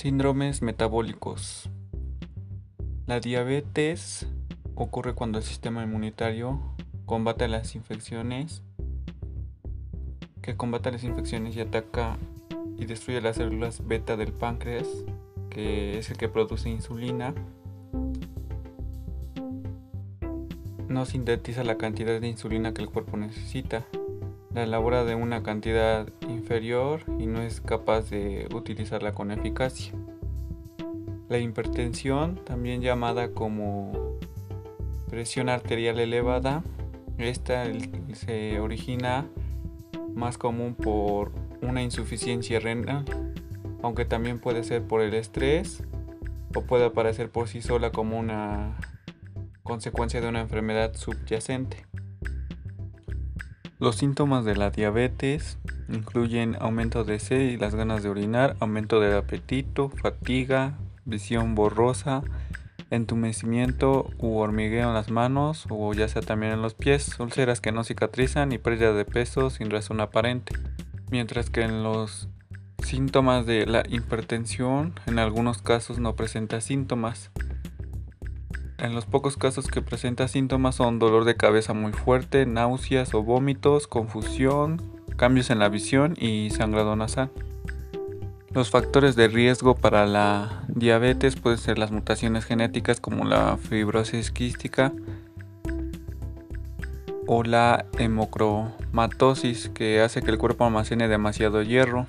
Síndromes metabólicos. La diabetes ocurre cuando el sistema inmunitario combate las infecciones, que combate las infecciones y ataca y destruye las células beta del páncreas, que es el que produce insulina. No sintetiza la cantidad de insulina que el cuerpo necesita la elabora de una cantidad inferior y no es capaz de utilizarla con eficacia. La hipertensión, también llamada como presión arterial elevada, esta se origina más común por una insuficiencia renal, aunque también puede ser por el estrés o puede aparecer por sí sola como una consecuencia de una enfermedad subyacente. Los síntomas de la diabetes incluyen aumento de sed y las ganas de orinar, aumento del apetito, fatiga, visión borrosa, entumecimiento u hormigueo en las manos o ya sea también en los pies, úlceras que no cicatrizan y pérdida de peso sin razón aparente. Mientras que en los síntomas de la hipertensión en algunos casos no presenta síntomas. En los pocos casos que presenta síntomas son dolor de cabeza muy fuerte, náuseas o vómitos, confusión, cambios en la visión y sangrado nasal. Los factores de riesgo para la diabetes pueden ser las mutaciones genéticas como la fibrosis quística o la hemocromatosis que hace que el cuerpo almacene demasiado hierro.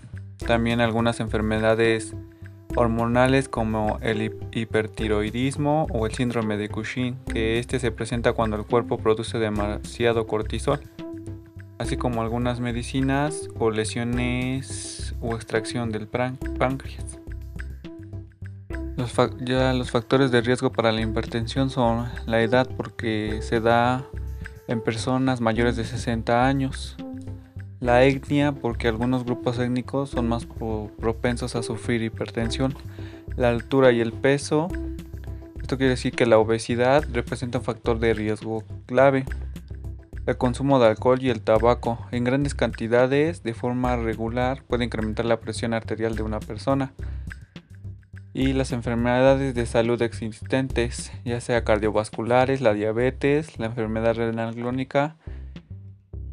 También algunas enfermedades hormonales como el hipertiroidismo o el síndrome de Cushing, que este se presenta cuando el cuerpo produce demasiado cortisol, así como algunas medicinas o lesiones o extracción del páncreas. Los, ya los factores de riesgo para la hipertensión son la edad porque se da en personas mayores de 60 años, la etnia, porque algunos grupos étnicos son más propensos a sufrir hipertensión. La altura y el peso. Esto quiere decir que la obesidad representa un factor de riesgo clave. El consumo de alcohol y el tabaco en grandes cantidades de forma regular puede incrementar la presión arterial de una persona. Y las enfermedades de salud existentes, ya sea cardiovasculares, la diabetes, la enfermedad renal crónica,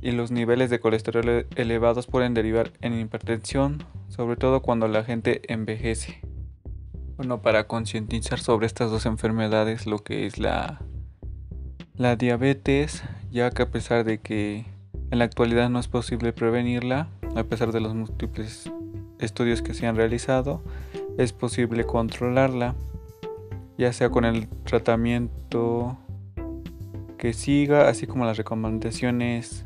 y los niveles de colesterol elevados pueden derivar en hipertensión, sobre todo cuando la gente envejece. Bueno, para concientizar sobre estas dos enfermedades, lo que es la, la diabetes, ya que a pesar de que en la actualidad no es posible prevenirla, a pesar de los múltiples estudios que se han realizado, es posible controlarla, ya sea con el tratamiento que siga, así como las recomendaciones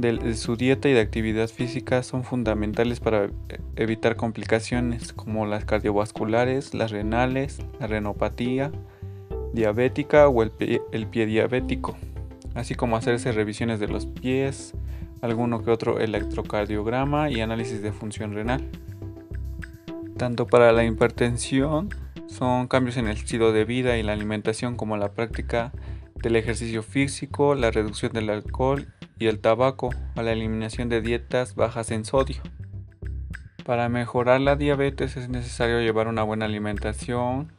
de su dieta y de actividad física son fundamentales para evitar complicaciones como las cardiovasculares, las renales, la renopatía diabética o el pie, el pie diabético, así como hacerse revisiones de los pies, alguno que otro electrocardiograma y análisis de función renal. Tanto para la hipertensión son cambios en el estilo de vida y la alimentación como la práctica del ejercicio físico, la reducción del alcohol y el tabaco a la eliminación de dietas bajas en sodio. Para mejorar la diabetes es necesario llevar una buena alimentación.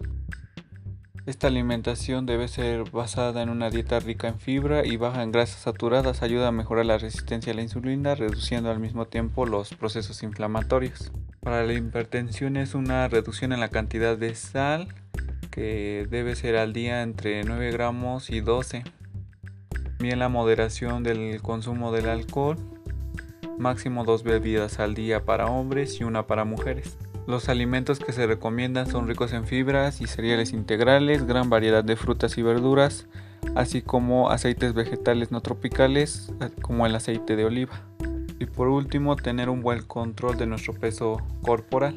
Esta alimentación debe ser basada en una dieta rica en fibra y baja en grasas saturadas. Ayuda a mejorar la resistencia a la insulina, reduciendo al mismo tiempo los procesos inflamatorios. Para la hipertensión es una reducción en la cantidad de sal que debe ser al día entre 9 gramos y 12 también la moderación del consumo del alcohol, máximo dos bebidas al día para hombres y una para mujeres. Los alimentos que se recomiendan son ricos en fibras y cereales integrales, gran variedad de frutas y verduras, así como aceites vegetales no tropicales como el aceite de oliva. Y por último, tener un buen control de nuestro peso corporal.